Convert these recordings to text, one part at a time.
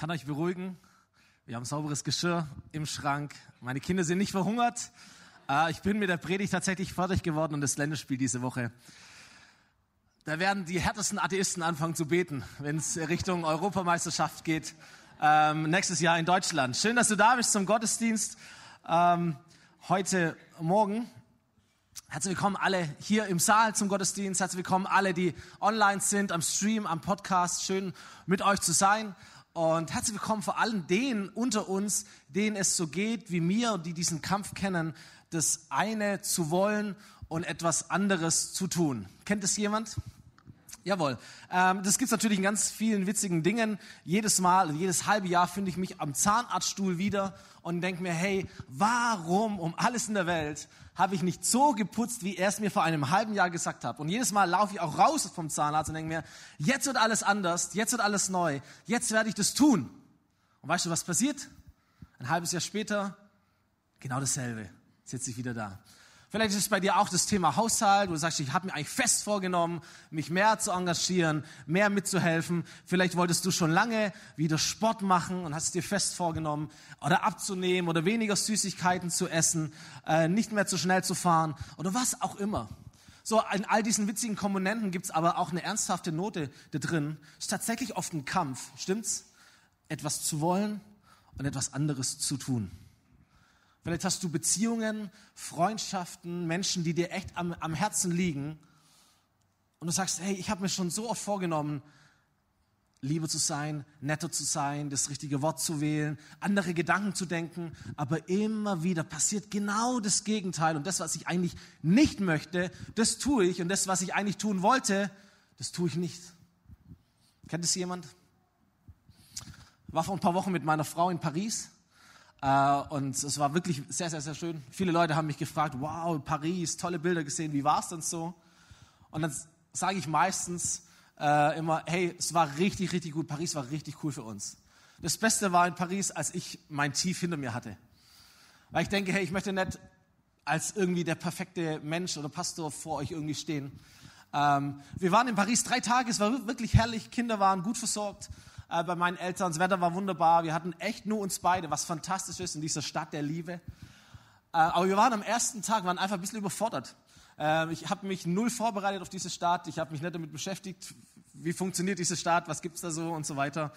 kann euch beruhigen. Wir haben sauberes Geschirr im Schrank. Meine Kinder sind nicht verhungert. Äh, ich bin mit der Predigt tatsächlich fertig geworden und das Länderspiel diese Woche. Da werden die härtesten Atheisten anfangen zu beten, wenn es Richtung Europameisterschaft geht. Ähm, nächstes Jahr in Deutschland. Schön, dass du da bist zum Gottesdienst ähm, heute Morgen. Herzlich willkommen alle hier im Saal zum Gottesdienst. Herzlich willkommen alle, die online sind, am Stream, am Podcast. Schön mit euch zu sein. Und herzlich willkommen vor allem denen unter uns, denen es so geht wie mir, die diesen Kampf kennen, das eine zu wollen und etwas anderes zu tun. Kennt es jemand? Jawohl. Ähm, das gibt's natürlich in ganz vielen witzigen Dingen. Jedes Mal, jedes halbe Jahr finde ich mich am Zahnarztstuhl wieder und denke mir, hey, warum um alles in der Welt habe ich nicht so geputzt, wie er es mir vor einem halben Jahr gesagt hat? Und jedes Mal laufe ich auch raus vom Zahnarzt und denke mir, jetzt wird alles anders, jetzt wird alles neu, jetzt werde ich das tun. Und weißt du, was passiert? Ein halbes Jahr später, genau dasselbe, sitze ich wieder da. Vielleicht ist es bei dir auch das Thema Haushalt, wo du sagst, ich habe mir eigentlich fest vorgenommen, mich mehr zu engagieren, mehr mitzuhelfen. Vielleicht wolltest du schon lange wieder Sport machen und hast es dir fest vorgenommen oder abzunehmen oder weniger Süßigkeiten zu essen, äh, nicht mehr zu schnell zu fahren oder was auch immer. So, in all diesen witzigen Komponenten gibt's aber auch eine ernsthafte Note da drin. Es ist tatsächlich oft ein Kampf, stimmt's? Etwas zu wollen und etwas anderes zu tun. Vielleicht hast du Beziehungen, Freundschaften, Menschen, die dir echt am, am Herzen liegen. Und du sagst, hey, ich habe mir schon so oft vorgenommen, lieber zu sein, netter zu sein, das richtige Wort zu wählen, andere Gedanken zu denken. Aber immer wieder passiert genau das Gegenteil. Und das, was ich eigentlich nicht möchte, das tue ich. Und das, was ich eigentlich tun wollte, das tue ich nicht. Kennt es jemand? War vor ein paar Wochen mit meiner Frau in Paris. Uh, und es war wirklich sehr, sehr, sehr schön. Viele Leute haben mich gefragt, wow, Paris, tolle Bilder gesehen, wie war es denn so? Und dann sage ich meistens uh, immer, hey, es war richtig, richtig gut, Paris war richtig cool für uns. Das Beste war in Paris, als ich mein Tief hinter mir hatte. Weil ich denke, hey, ich möchte nicht als irgendwie der perfekte Mensch oder Pastor vor euch irgendwie stehen. Ähm, wir waren in Paris drei Tage, es war wirklich herrlich, Kinder waren gut versorgt äh, bei meinen Eltern. Das Wetter war wunderbar. Wir hatten echt nur uns beide, was fantastisch ist in dieser Stadt der Liebe. Äh, aber wir waren am ersten Tag, waren einfach ein bisschen überfordert. Äh, ich habe mich null vorbereitet auf diese Stadt. Ich habe mich nicht damit beschäftigt, wie funktioniert diese Stadt, was gibt's da so und so weiter.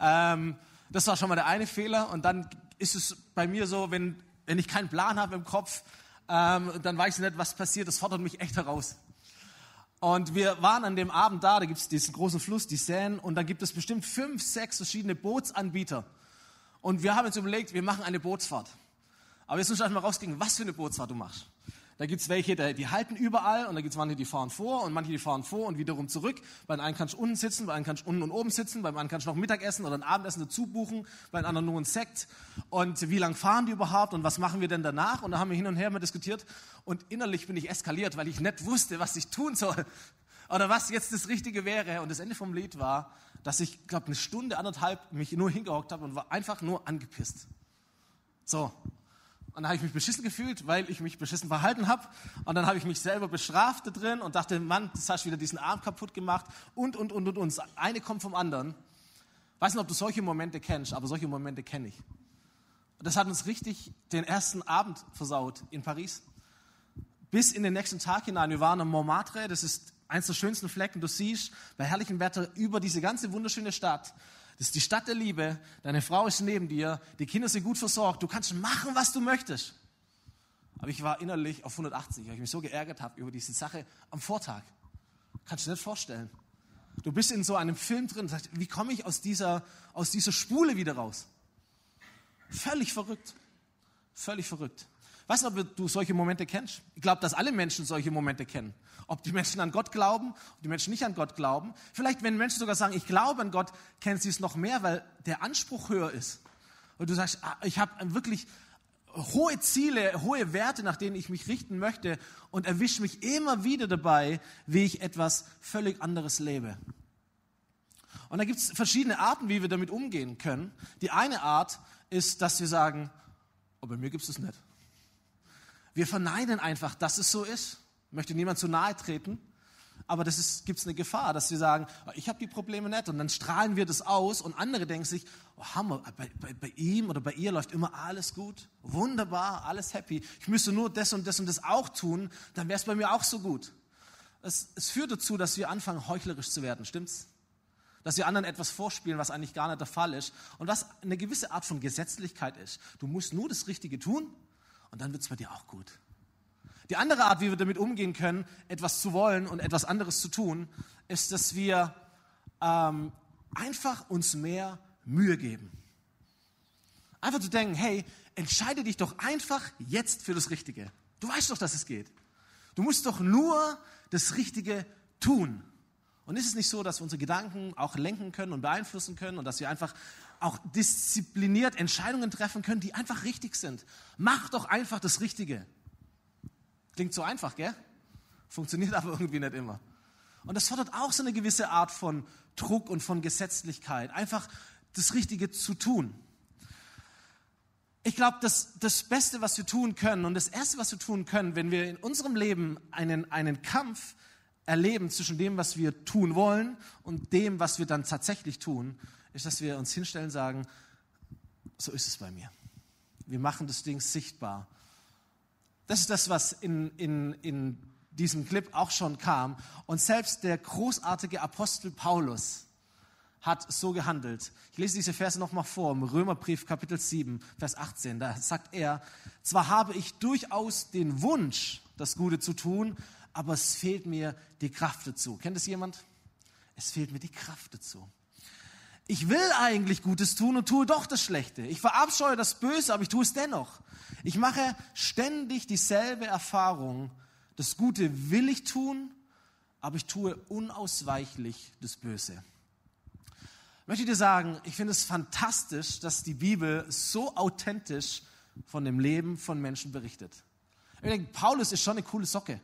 Ähm, das war schon mal der eine Fehler. Und dann ist es bei mir so, wenn, wenn ich keinen Plan habe im Kopf, ähm, dann weiß ich nicht, was passiert. Das fordert mich echt heraus. Und wir waren an dem Abend da, da gibt es diesen großen Fluss, die Seine, und da gibt es bestimmt fünf, sechs verschiedene Bootsanbieter. Und wir haben uns überlegt, wir machen eine Bootsfahrt. Aber jetzt müssen wir mal rauskriegen, was für eine Bootsfahrt du machst. Da gibt's welche, die halten überall und da gibt's manche, die fahren vor und manche, die fahren vor und wiederum zurück. Bei einem kannst du unten sitzen, bei einem kannst du unten und oben sitzen, beim anderen kannst du noch Mittagessen oder ein Abendessen dazu buchen, bei einem anderen nur ein Sekt. Und wie lang fahren die überhaupt und was machen wir denn danach? Und da haben wir hin und her mal diskutiert und innerlich bin ich eskaliert, weil ich nicht wusste, was ich tun soll oder was jetzt das Richtige wäre. Und das Ende vom Lied war, dass ich, glaube eine Stunde, anderthalb mich nur hingehockt habe und war einfach nur angepisst. So, und dann habe ich mich beschissen gefühlt, weil ich mich beschissen verhalten habe. Und dann habe ich mich selber bestraft da drin und dachte, Mann, das hast du wieder diesen Arm kaputt gemacht und, und, und, und, und. Eine kommt vom anderen. Weiß nicht, ob du solche Momente kennst, aber solche Momente kenne ich. Und das hat uns richtig den ersten Abend versaut in Paris. Bis in den nächsten Tag hinein. Wir waren am Montmartre, das ist eins der schönsten Flecken. Du siehst bei herrlichem Wetter über diese ganze wunderschöne Stadt. Das ist die Stadt der Liebe. Deine Frau ist neben dir. Die Kinder sind gut versorgt. Du kannst machen, was du möchtest. Aber ich war innerlich auf 180, weil ich mich so geärgert habe über diese Sache am Vortag. Kannst du dir nicht vorstellen. Du bist in so einem Film drin und sagst, wie komme ich aus dieser, aus dieser Spule wieder raus? Völlig verrückt. Völlig verrückt. Weißt du, ob du solche Momente kennst? Ich glaube, dass alle Menschen solche Momente kennen. Ob die Menschen an Gott glauben, ob die Menschen nicht an Gott glauben. Vielleicht, wenn Menschen sogar sagen, ich glaube an Gott, kennen sie es noch mehr, weil der Anspruch höher ist. Und du sagst, ah, ich habe wirklich hohe Ziele, hohe Werte, nach denen ich mich richten möchte und erwische mich immer wieder dabei, wie ich etwas völlig anderes lebe. Und da gibt es verschiedene Arten, wie wir damit umgehen können. Die eine Art ist, dass wir sagen, oh, bei mir gibt es das nicht. Wir verneinen einfach, dass es so ist. Möchte niemand zu nahe treten. aber das gibt es eine Gefahr, dass wir sagen, oh, ich habe die Probleme nicht und dann strahlen wir das aus und andere denken sich, oh, Hammer, bei, bei, bei, ihm oder bei ihr läuft immer alles gut, wunderbar, alles happy. Ich müsste nur das und das und das auch tun, dann wäre es bei mir auch so gut. Es, es führt dazu, dass wir anfangen, heuchlerisch zu werden, stimmt's? Dass wir anderen etwas vorspielen, was eigentlich gar nicht der Fall ist und was eine gewisse Art von Gesetzlichkeit ist. Du musst nur das Richtige tun und dann wird es bei dir auch gut. Die andere Art, wie wir damit umgehen können, etwas zu wollen und etwas anderes zu tun, ist, dass wir ähm, einfach uns mehr Mühe geben. Einfach zu denken, hey, entscheide dich doch einfach jetzt für das Richtige. Du weißt doch, dass es geht. Du musst doch nur das Richtige tun. Und ist es nicht so, dass wir unsere Gedanken auch lenken können und beeinflussen können und dass wir einfach auch diszipliniert Entscheidungen treffen können, die einfach richtig sind? Mach doch einfach das Richtige. Klingt so einfach, gell? Funktioniert aber irgendwie nicht immer. Und das fordert auch so eine gewisse Art von Druck und von Gesetzlichkeit, einfach das Richtige zu tun. Ich glaube, das, das Beste, was wir tun können und das Erste, was wir tun können, wenn wir in unserem Leben einen, einen Kampf erleben zwischen dem, was wir tun wollen und dem, was wir dann tatsächlich tun, ist, dass wir uns hinstellen und sagen, so ist es bei mir. Wir machen das Ding sichtbar das ist das, was in, in, in diesem Clip auch schon kam. Und selbst der großartige Apostel Paulus hat so gehandelt. Ich lese diese Verse nochmal vor, im Römerbrief Kapitel 7, Vers 18. Da sagt er, zwar habe ich durchaus den Wunsch, das Gute zu tun, aber es fehlt mir die Kraft dazu. Kennt es jemand? Es fehlt mir die Kraft dazu. Ich will eigentlich Gutes tun und tue doch das Schlechte. Ich verabscheue das Böse, aber ich tue es dennoch. Ich mache ständig dieselbe Erfahrung. Das Gute will ich tun, aber ich tue unausweichlich das Böse. Ich möchte dir sagen, ich finde es fantastisch, dass die Bibel so authentisch von dem Leben von Menschen berichtet. Ich denke, Paulus ist schon eine coole Socke.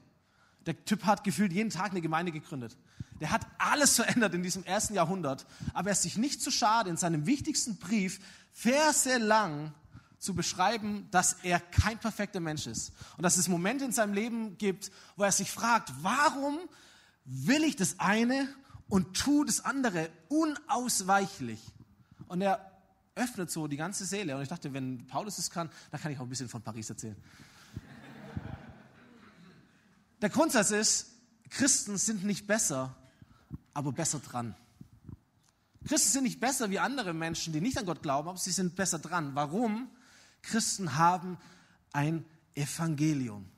Der Typ hat gefühlt jeden Tag eine Gemeinde gegründet. Der hat alles verändert in diesem ersten Jahrhundert, aber er ist sich nicht zu schade, in seinem wichtigsten Brief Verse lang zu beschreiben, dass er kein perfekter Mensch ist und dass es Momente in seinem Leben gibt, wo er sich fragt, warum will ich das eine und tue das andere unausweichlich? Und er öffnet so die ganze Seele. Und ich dachte, wenn Paulus es kann, dann kann ich auch ein bisschen von Paris erzählen. Der Grundsatz ist, Christen sind nicht besser, aber besser dran. Christen sind nicht besser wie andere Menschen, die nicht an Gott glauben, aber sie sind besser dran. Warum? Christen haben ein Evangelium,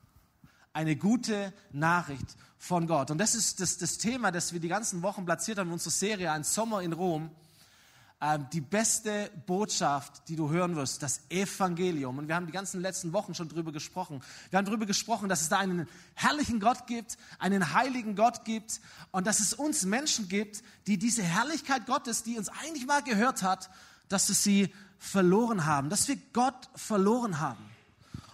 eine gute Nachricht von Gott. Und das ist das, das Thema, das wir die ganzen Wochen platziert haben in unserer Serie Ein Sommer in Rom. Ähm, die beste Botschaft, die du hören wirst, das Evangelium. Und wir haben die ganzen letzten Wochen schon drüber gesprochen. Wir haben darüber gesprochen, dass es da einen herrlichen Gott gibt, einen heiligen Gott gibt und dass es uns Menschen gibt, die diese Herrlichkeit Gottes, die uns eigentlich mal gehört hat, dass es sie verloren haben, dass wir Gott verloren haben.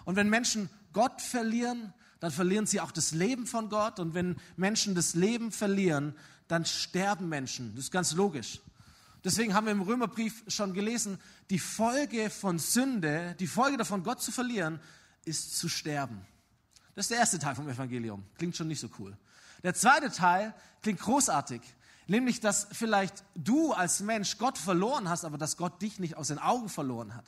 Und wenn Menschen Gott verlieren, dann verlieren sie auch das Leben von Gott. Und wenn Menschen das Leben verlieren, dann sterben Menschen. Das ist ganz logisch. Deswegen haben wir im Römerbrief schon gelesen, die Folge von Sünde, die Folge davon, Gott zu verlieren, ist zu sterben. Das ist der erste Teil vom Evangelium. Klingt schon nicht so cool. Der zweite Teil klingt großartig. Nämlich, dass vielleicht du als Mensch Gott verloren hast, aber dass Gott dich nicht aus den Augen verloren hat.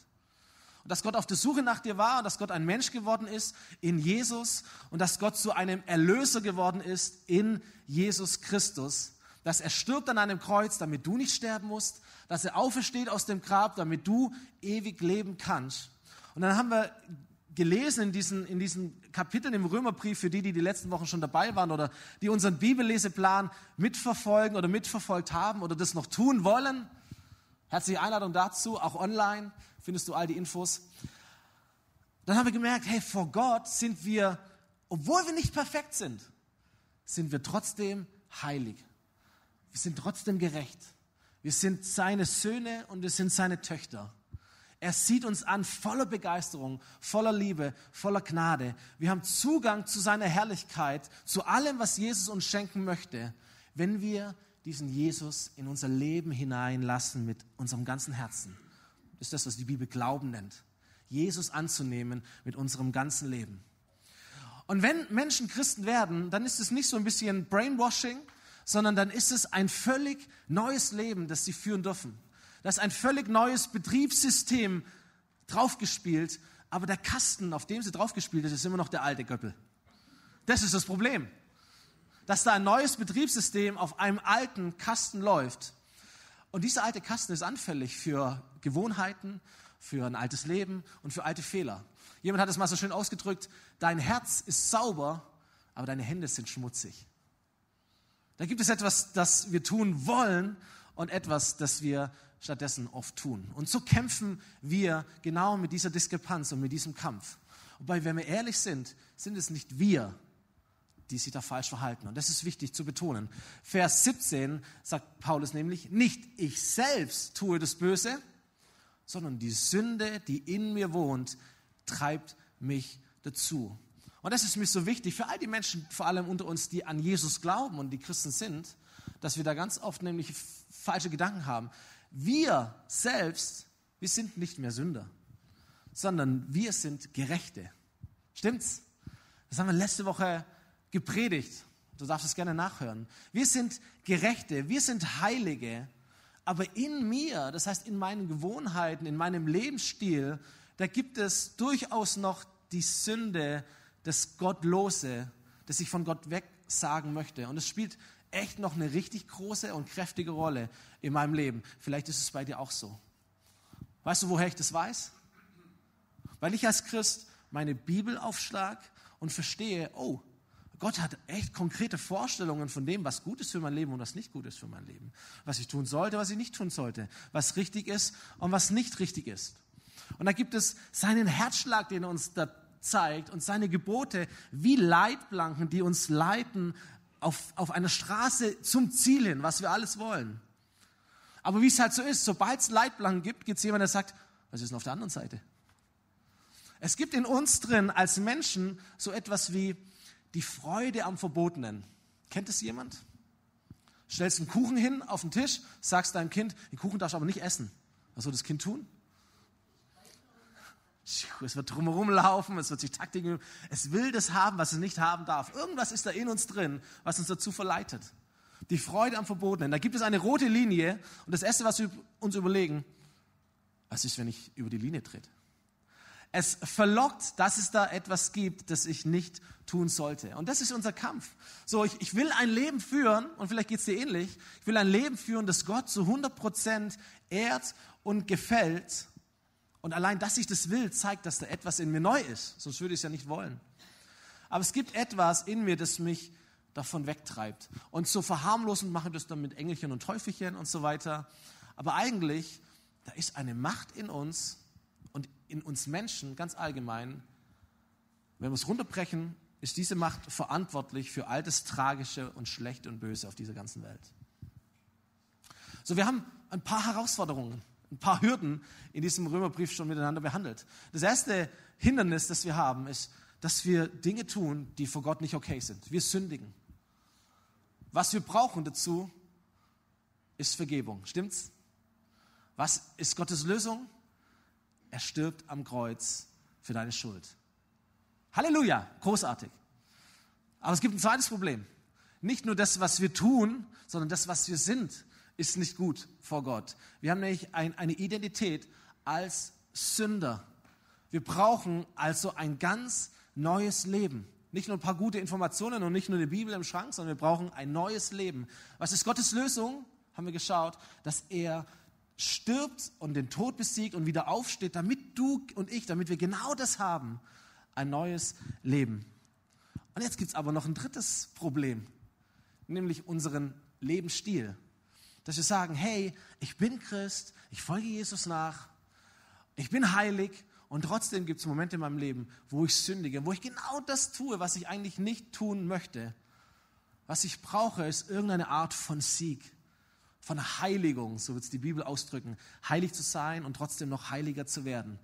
Und dass Gott auf der Suche nach dir war und dass Gott ein Mensch geworden ist in Jesus und dass Gott zu einem Erlöser geworden ist in Jesus Christus. Dass er stirbt an einem Kreuz, damit du nicht sterben musst. Dass er aufersteht aus dem Grab, damit du ewig leben kannst. Und dann haben wir gelesen in diesen, in diesen Kapiteln im Römerbrief, für die, die die letzten Wochen schon dabei waren oder die unseren Bibelleseplan mitverfolgen oder mitverfolgt haben oder das noch tun wollen. Herzliche Einladung dazu, auch online findest du all die Infos. Dann haben wir gemerkt, hey, vor Gott sind wir, obwohl wir nicht perfekt sind, sind wir trotzdem heilig. Wir sind trotzdem gerecht. Wir sind seine Söhne und wir sind seine Töchter. Er sieht uns an voller Begeisterung, voller Liebe, voller Gnade. Wir haben Zugang zu seiner Herrlichkeit, zu allem, was Jesus uns schenken möchte, wenn wir diesen Jesus in unser Leben hineinlassen mit unserem ganzen Herzen. Das ist das, was die Bibel Glauben nennt. Jesus anzunehmen mit unserem ganzen Leben. Und wenn Menschen Christen werden, dann ist es nicht so ein bisschen Brainwashing, sondern dann ist es ein völlig neues Leben, das sie führen dürfen. Da ist ein völlig neues Betriebssystem draufgespielt, aber der Kasten, auf dem sie draufgespielt ist, ist immer noch der alte Göppel. Das ist das Problem. Dass da ein neues Betriebssystem auf einem alten Kasten läuft. Und dieser alte Kasten ist anfällig für Gewohnheiten, für ein altes Leben und für alte Fehler. Jemand hat es mal so schön ausgedrückt, dein Herz ist sauber, aber deine Hände sind schmutzig. Da gibt es etwas, das wir tun wollen und etwas, das wir stattdessen oft tun. Und so kämpfen wir genau mit dieser Diskrepanz und mit diesem Kampf. Wobei, wenn wir ehrlich sind, sind es nicht wir, die sich da falsch verhalten. Und das ist wichtig zu betonen. Vers 17 sagt Paulus nämlich, nicht ich selbst tue das Böse, sondern die Sünde, die in mir wohnt, treibt mich dazu. Und das ist mir so wichtig für all die Menschen, vor allem unter uns, die an Jesus glauben und die Christen sind, dass wir da ganz oft nämlich falsche Gedanken haben. Wir selbst, wir sind nicht mehr Sünder, sondern wir sind Gerechte. Stimmt's? Das haben wir letzte Woche gepredigt. Du darfst es gerne nachhören. Wir sind Gerechte, wir sind Heilige, aber in mir, das heißt in meinen Gewohnheiten, in meinem Lebensstil, da gibt es durchaus noch die Sünde, das Gottlose, das ich von Gott weg sagen möchte. Und es spielt echt noch eine richtig große und kräftige Rolle in meinem Leben. Vielleicht ist es bei dir auch so. Weißt du, woher ich das weiß? Weil ich als Christ meine Bibel aufschlag und verstehe, oh, Gott hat echt konkrete Vorstellungen von dem, was gut ist für mein Leben und was nicht gut ist für mein Leben. Was ich tun sollte, was ich nicht tun sollte. Was richtig ist und was nicht richtig ist. Und da gibt es seinen Herzschlag, den er uns da zeigt und seine Gebote wie Leitplanken, die uns leiten auf, auf einer Straße zum Ziel hin, was wir alles wollen. Aber wie es halt so ist, sobald es Leitplanken gibt, gibt es jemanden, der sagt, was ist denn auf der anderen Seite? Es gibt in uns drin als Menschen so etwas wie die Freude am Verbotenen. Kennt es jemand? Stellst einen Kuchen hin auf den Tisch, sagst deinem Kind, den Kuchen darfst du aber nicht essen. Was soll das Kind tun? Es wird drumherum laufen, es wird sich Taktik üben. Es will das haben, was es nicht haben darf. Irgendwas ist da in uns drin, was uns dazu verleitet. Die Freude am Verbotenen. Da gibt es eine rote Linie und das Erste, was wir uns überlegen, was ist, wenn ich über die Linie trete? Es verlockt, dass es da etwas gibt, das ich nicht tun sollte. Und das ist unser Kampf. So, ich, ich will ein Leben führen, und vielleicht geht es dir ähnlich, ich will ein Leben führen, das Gott zu 100 Prozent ehrt und gefällt. Und allein, dass ich das will, zeigt, dass da etwas in mir neu ist. Sonst würde ich es ja nicht wollen. Aber es gibt etwas in mir, das mich davon wegtreibt. Und so verharmlosen machen wir das dann mit Engelchen und Teufelchen und so weiter. Aber eigentlich, da ist eine Macht in uns, und in uns Menschen ganz allgemein, wenn wir es runterbrechen, ist diese Macht verantwortlich für all das Tragische und Schlechte und Böse auf dieser ganzen Welt. So, wir haben ein paar Herausforderungen, ein paar Hürden in diesem Römerbrief schon miteinander behandelt. Das erste Hindernis, das wir haben, ist, dass wir Dinge tun, die vor Gott nicht okay sind. Wir sündigen. Was wir brauchen dazu, ist Vergebung. Stimmt's? Was ist Gottes Lösung? Er stirbt am Kreuz für deine Schuld. Halleluja, großartig. Aber es gibt ein zweites Problem. Nicht nur das, was wir tun, sondern das, was wir sind, ist nicht gut vor Gott. Wir haben nämlich ein, eine Identität als Sünder. Wir brauchen also ein ganz neues Leben. Nicht nur ein paar gute Informationen und nicht nur die Bibel im Schrank, sondern wir brauchen ein neues Leben. Was ist Gottes Lösung? Haben wir geschaut, dass er stirbt und den Tod besiegt und wieder aufsteht, damit du und ich, damit wir genau das haben, ein neues Leben. Und jetzt gibt es aber noch ein drittes Problem, nämlich unseren Lebensstil. Dass wir sagen, hey, ich bin Christ, ich folge Jesus nach, ich bin heilig und trotzdem gibt es Momente in meinem Leben, wo ich sündige, wo ich genau das tue, was ich eigentlich nicht tun möchte. Was ich brauche, ist irgendeine Art von Sieg von Heiligung, so wird es die Bibel ausdrücken, heilig zu sein und trotzdem noch heiliger zu werden.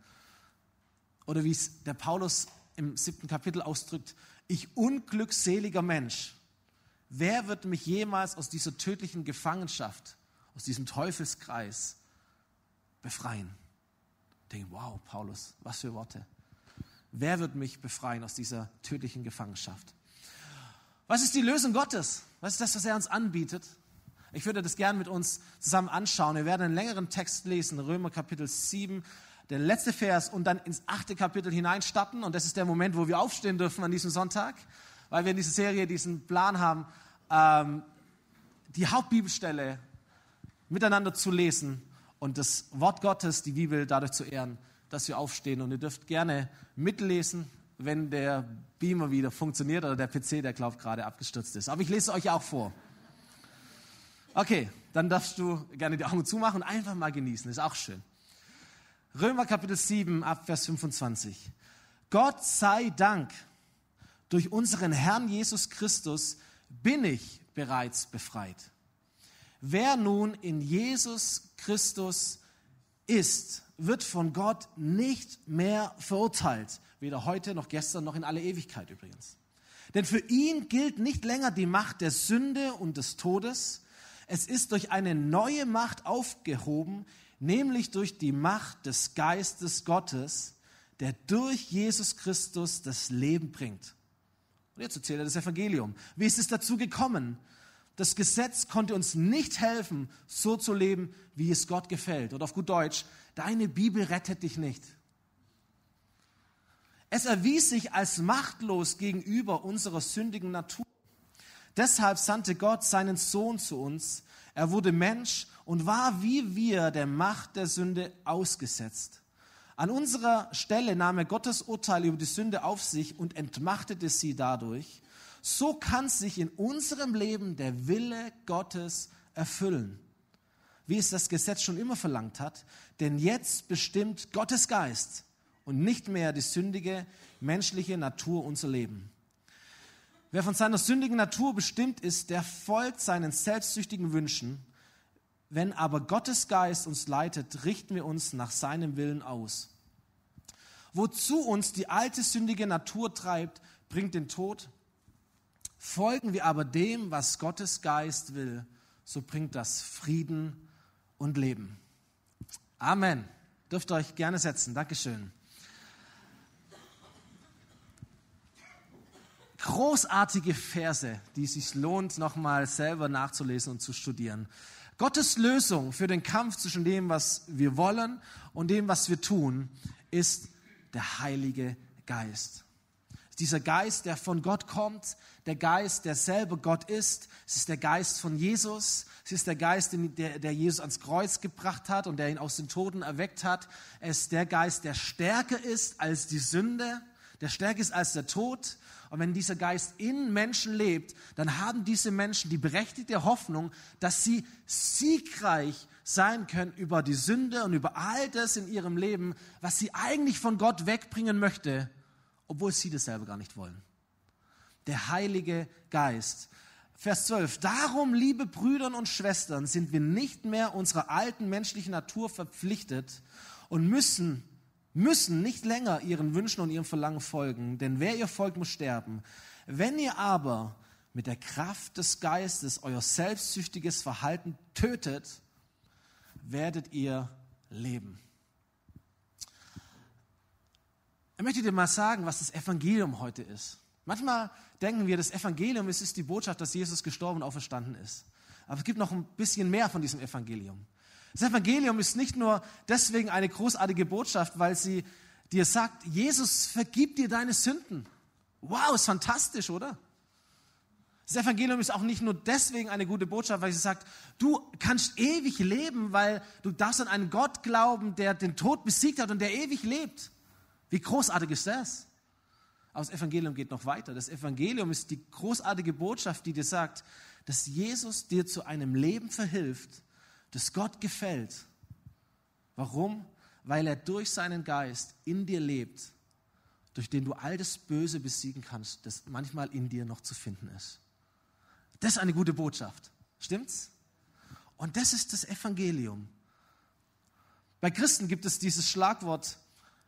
Oder wie es der Paulus im siebten Kapitel ausdrückt, ich unglückseliger Mensch, wer wird mich jemals aus dieser tödlichen Gefangenschaft, aus diesem Teufelskreis befreien? Denke, wow, Paulus, was für Worte. wer wird mich befreien aus dieser tödlichen Gefangenschaft? Was ist die Lösung Gottes? Was ist das, was er uns anbietet? Ich würde das gerne mit uns zusammen anschauen. Wir werden einen längeren Text lesen, Römer Kapitel 7, der letzte Vers und dann ins achte Kapitel hineinstarten. Und das ist der Moment, wo wir aufstehen dürfen an diesem Sonntag, weil wir in dieser Serie diesen Plan haben, ähm, die Hauptbibelstelle miteinander zu lesen und das Wort Gottes, die Bibel, dadurch zu ehren, dass wir aufstehen. Und ihr dürft gerne mitlesen, wenn der Beamer wieder funktioniert oder der PC, der glaubt gerade abgestürzt ist. Aber ich lese euch auch vor. Okay, dann darfst du gerne die Augen zumachen und einfach mal genießen. Ist auch schön. Römer Kapitel 7 ab Vers 25. Gott sei Dank, durch unseren Herrn Jesus Christus bin ich bereits befreit. Wer nun in Jesus Christus ist, wird von Gott nicht mehr verurteilt. Weder heute noch gestern noch in alle Ewigkeit übrigens. Denn für ihn gilt nicht länger die Macht der Sünde und des Todes. Es ist durch eine neue Macht aufgehoben, nämlich durch die Macht des Geistes Gottes, der durch Jesus Christus das Leben bringt. Und jetzt erzählt er das Evangelium. Wie ist es dazu gekommen? Das Gesetz konnte uns nicht helfen, so zu leben, wie es Gott gefällt. Oder auf gut Deutsch, deine Bibel rettet dich nicht. Es erwies sich als machtlos gegenüber unserer sündigen Natur. Deshalb sandte Gott seinen Sohn zu uns. Er wurde Mensch und war wie wir der Macht der Sünde ausgesetzt. An unserer Stelle nahm er Gottes Urteil über die Sünde auf sich und entmachtete sie dadurch. So kann sich in unserem Leben der Wille Gottes erfüllen, wie es das Gesetz schon immer verlangt hat. Denn jetzt bestimmt Gottes Geist und nicht mehr die sündige menschliche Natur unser Leben. Wer von seiner sündigen Natur bestimmt ist, der folgt seinen selbstsüchtigen Wünschen. Wenn aber Gottes Geist uns leitet, richten wir uns nach seinem Willen aus. Wozu uns die alte sündige Natur treibt, bringt den Tod. Folgen wir aber dem, was Gottes Geist will, so bringt das Frieden und Leben. Amen. Dürft ihr euch gerne setzen. Dankeschön. Großartige Verse, die es sich lohnt, nochmal selber nachzulesen und zu studieren. Gottes Lösung für den Kampf zwischen dem, was wir wollen und dem, was wir tun, ist der Heilige Geist. Dieser Geist, der von Gott kommt, der Geist, der selber Gott ist. Es ist der Geist von Jesus. Es ist der Geist, der, der Jesus ans Kreuz gebracht hat und der ihn aus den Toten erweckt hat. Es ist der Geist, der stärker ist als die Sünde, der stärker ist als der Tod. Und wenn dieser Geist in Menschen lebt, dann haben diese Menschen die berechtigte Hoffnung, dass sie siegreich sein können über die Sünde und über all das in ihrem Leben, was sie eigentlich von Gott wegbringen möchte, obwohl sie das selber gar nicht wollen. Der Heilige Geist. Vers 12. Darum, liebe Brüder und Schwestern, sind wir nicht mehr unserer alten menschlichen Natur verpflichtet und müssen müssen nicht länger ihren Wünschen und ihrem Verlangen folgen, denn wer ihr folgt, muss sterben. Wenn ihr aber mit der Kraft des Geistes euer selbstsüchtiges Verhalten tötet, werdet ihr leben. Ich möchte dir mal sagen, was das Evangelium heute ist. Manchmal denken wir, das Evangelium ist, ist die Botschaft, dass Jesus gestorben und auferstanden ist. Aber es gibt noch ein bisschen mehr von diesem Evangelium. Das Evangelium ist nicht nur deswegen eine großartige Botschaft, weil sie dir sagt, Jesus vergibt dir deine Sünden. Wow, ist fantastisch, oder? Das Evangelium ist auch nicht nur deswegen eine gute Botschaft, weil sie sagt, du kannst ewig leben, weil du darfst an einen Gott glauben, der den Tod besiegt hat und der ewig lebt. Wie großartig ist das? Aber das Evangelium geht noch weiter. Das Evangelium ist die großartige Botschaft, die dir sagt, dass Jesus dir zu einem Leben verhilft, das Gott gefällt. Warum? Weil er durch seinen Geist in dir lebt, durch den du all das Böse besiegen kannst, das manchmal in dir noch zu finden ist. Das ist eine gute Botschaft. Stimmt's? Und das ist das Evangelium. Bei Christen gibt es dieses Schlagwort,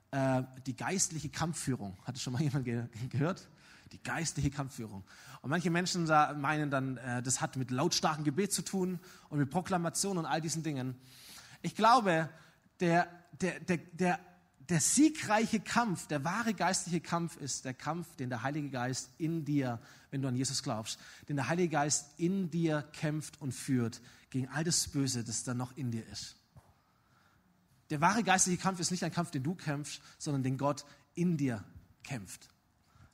äh, die geistliche Kampfführung. Hat es schon mal jemand ge gehört? Die geistliche Kampfführung. Und manche Menschen meinen dann, äh, das hat mit lautstarkem Gebet zu tun und mit Proklamation und all diesen Dingen. Ich glaube, der, der, der, der, der siegreiche Kampf, der wahre geistliche Kampf ist der Kampf, den der Heilige Geist in dir, wenn du an Jesus glaubst, den der Heilige Geist in dir kämpft und führt gegen all das Böse, das da noch in dir ist. Der wahre geistliche Kampf ist nicht ein Kampf, den du kämpfst, sondern den Gott in dir kämpft.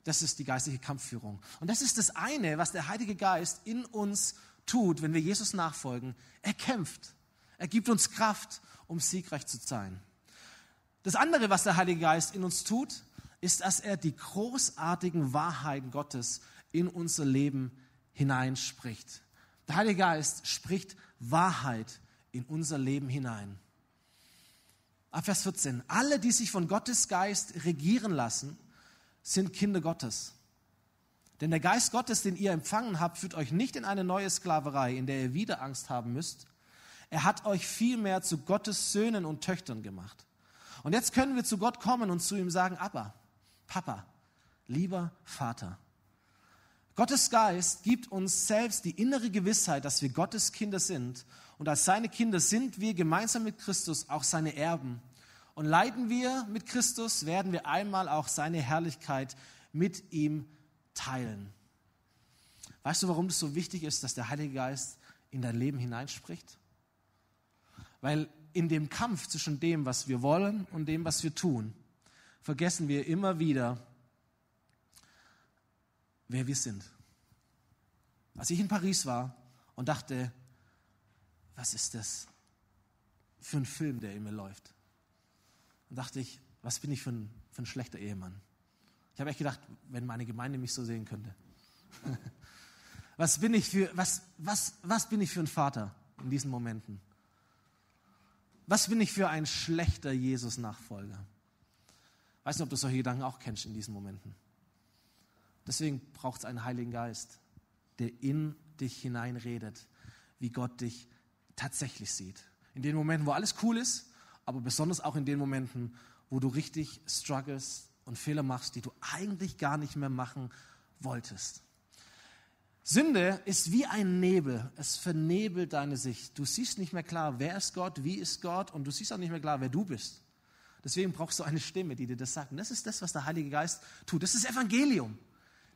Das ist die geistliche Kampfführung. Und das ist das eine, was der Heilige Geist in uns tut, wenn wir Jesus nachfolgen. Er kämpft. Er gibt uns Kraft, um siegreich zu sein. Das andere, was der Heilige Geist in uns tut, ist, dass er die großartigen Wahrheiten Gottes in unser Leben hineinspricht. Der Heilige Geist spricht Wahrheit in unser Leben hinein. Ab Vers 14. Alle, die sich von Gottes Geist regieren lassen, sind Kinder Gottes. Denn der Geist Gottes, den ihr empfangen habt, führt euch nicht in eine neue Sklaverei, in der ihr wieder Angst haben müsst. Er hat euch vielmehr zu Gottes Söhnen und Töchtern gemacht. Und jetzt können wir zu Gott kommen und zu ihm sagen, Abba, Papa, lieber Vater. Gottes Geist gibt uns selbst die innere Gewissheit, dass wir Gottes Kinder sind. Und als seine Kinder sind wir gemeinsam mit Christus auch seine Erben. Und leiden wir mit Christus, werden wir einmal auch seine Herrlichkeit mit ihm teilen. Weißt du, warum es so wichtig ist, dass der Heilige Geist in dein Leben hineinspricht? Weil in dem Kampf zwischen dem, was wir wollen und dem, was wir tun, vergessen wir immer wieder, wer wir sind. Als ich in Paris war und dachte, was ist das für ein Film, der in mir läuft? Und dachte ich, was bin ich für ein, für ein schlechter Ehemann? Ich habe echt gedacht, wenn meine Gemeinde mich so sehen könnte. was bin ich für, was, was, was bin ich für ein Vater in diesen Momenten? Was bin ich für ein schlechter Jesus-Nachfolger? Weiß nicht, ob du solche Gedanken auch kennst in diesen Momenten. Deswegen braucht es einen Heiligen Geist, der in dich hineinredet, wie Gott dich tatsächlich sieht. In den Momenten, wo alles cool ist, aber besonders auch in den Momenten, wo du richtig struggles und Fehler machst, die du eigentlich gar nicht mehr machen wolltest. Sünde ist wie ein Nebel. Es vernebelt deine Sicht. Du siehst nicht mehr klar, wer ist Gott, wie ist Gott und du siehst auch nicht mehr klar, wer du bist. Deswegen brauchst du eine Stimme, die dir das sagt. Und das ist das, was der Heilige Geist tut. Das ist Evangelium.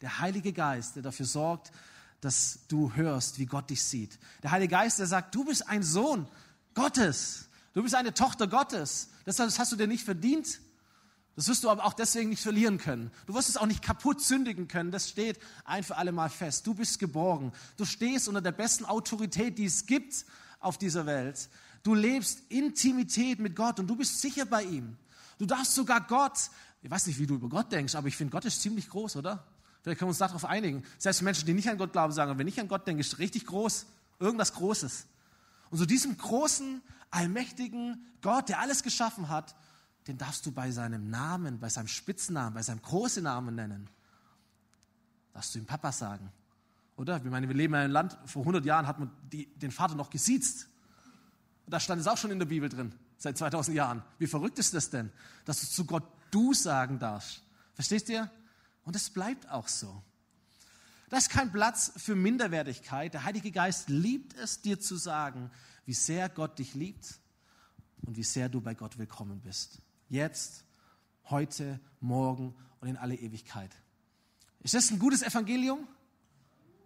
Der Heilige Geist, der dafür sorgt, dass du hörst, wie Gott dich sieht. Der Heilige Geist, der sagt, du bist ein Sohn Gottes. Du bist eine Tochter Gottes. Das hast du dir nicht verdient. Das wirst du aber auch deswegen nicht verlieren können. Du wirst es auch nicht kaputt sündigen können. Das steht ein für alle Mal fest. Du bist geborgen. Du stehst unter der besten Autorität, die es gibt auf dieser Welt. Du lebst Intimität mit Gott und du bist sicher bei ihm. Du darfst sogar Gott, ich weiß nicht, wie du über Gott denkst, aber ich finde, Gott ist ziemlich groß, oder? Vielleicht können wir uns darauf einigen. Selbst Menschen, die nicht an Gott glauben, sagen, wenn ich an Gott denke, ist richtig groß, irgendwas Großes. Und so diesem großen, allmächtigen Gott, der alles geschaffen hat, den darfst du bei seinem Namen, bei seinem Spitznamen, bei seinem großen Namen nennen. Darfst du ihm Papa sagen. Oder? Ich meine, wir leben in einem Land, vor 100 Jahren hat man die, den Vater noch gesiezt. Da stand es auch schon in der Bibel drin, seit 2000 Jahren. Wie verrückt ist das denn, dass du zu Gott du sagen darfst? Verstehst ihr? Und es bleibt auch so. Da ist kein Platz für Minderwertigkeit. Der Heilige Geist liebt es, dir zu sagen, wie sehr Gott dich liebt und wie sehr du bei Gott willkommen bist. Jetzt, heute, morgen und in alle Ewigkeit. Ist das ein gutes Evangelium?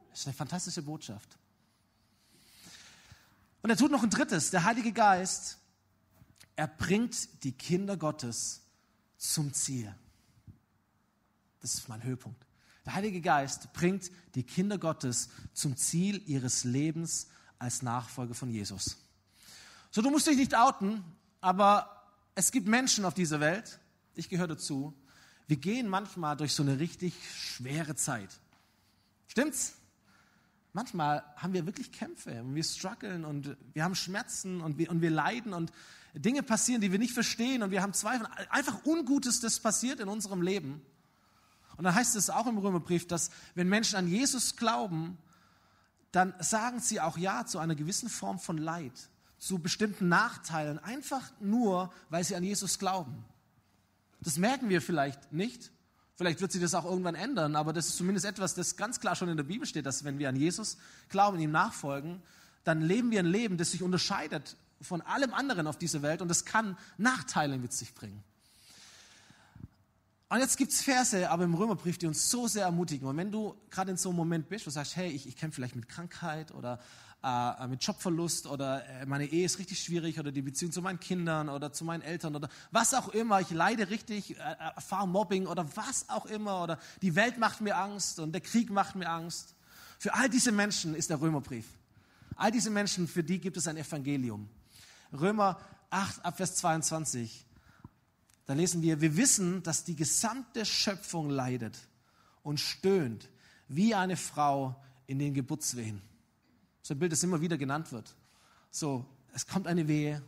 Das ist eine fantastische Botschaft. Und er tut noch ein drittes. Der Heilige Geist, er bringt die Kinder Gottes zum Ziel. Das ist mein Höhepunkt. Der Heilige Geist bringt die Kinder Gottes zum Ziel ihres Lebens als Nachfolger von Jesus. So, du musst dich nicht outen, aber es gibt Menschen auf dieser Welt, ich gehöre dazu, wir gehen manchmal durch so eine richtig schwere Zeit. Stimmt's? Manchmal haben wir wirklich Kämpfe und wir strugglen und wir haben Schmerzen und wir, und wir leiden und Dinge passieren, die wir nicht verstehen und wir haben Zweifel. Einfach Ungutes, das passiert in unserem Leben. Und dann heißt es auch im Römerbrief, dass wenn Menschen an Jesus glauben, dann sagen sie auch Ja zu einer gewissen Form von Leid, zu bestimmten Nachteilen, einfach nur, weil sie an Jesus glauben. Das merken wir vielleicht nicht. Vielleicht wird sich das auch irgendwann ändern, aber das ist zumindest etwas, das ganz klar schon in der Bibel steht, dass wenn wir an Jesus glauben, ihm nachfolgen, dann leben wir ein Leben, das sich unterscheidet von allem anderen auf dieser Welt und das kann Nachteile mit sich bringen. Und jetzt gibt es Verse, aber im Römerbrief, die uns so sehr ermutigen. Und wenn du gerade in so einem Moment bist, wo du sagst, hey, ich, ich kämpfe vielleicht mit Krankheit oder äh, mit Jobverlust oder äh, meine Ehe ist richtig schwierig oder die Beziehung zu meinen Kindern oder zu meinen Eltern oder was auch immer, ich leide richtig, äh, erfahre Mobbing oder was auch immer oder die Welt macht mir Angst und der Krieg macht mir Angst. Für all diese Menschen ist der Römerbrief. All diese Menschen, für die gibt es ein Evangelium. Römer 8, Abvers 22. Da lesen wir, wir wissen, dass die gesamte Schöpfung leidet und stöhnt wie eine Frau in den Geburtswehen. So ein Bild, das immer wieder genannt wird. So, es kommt eine Wehe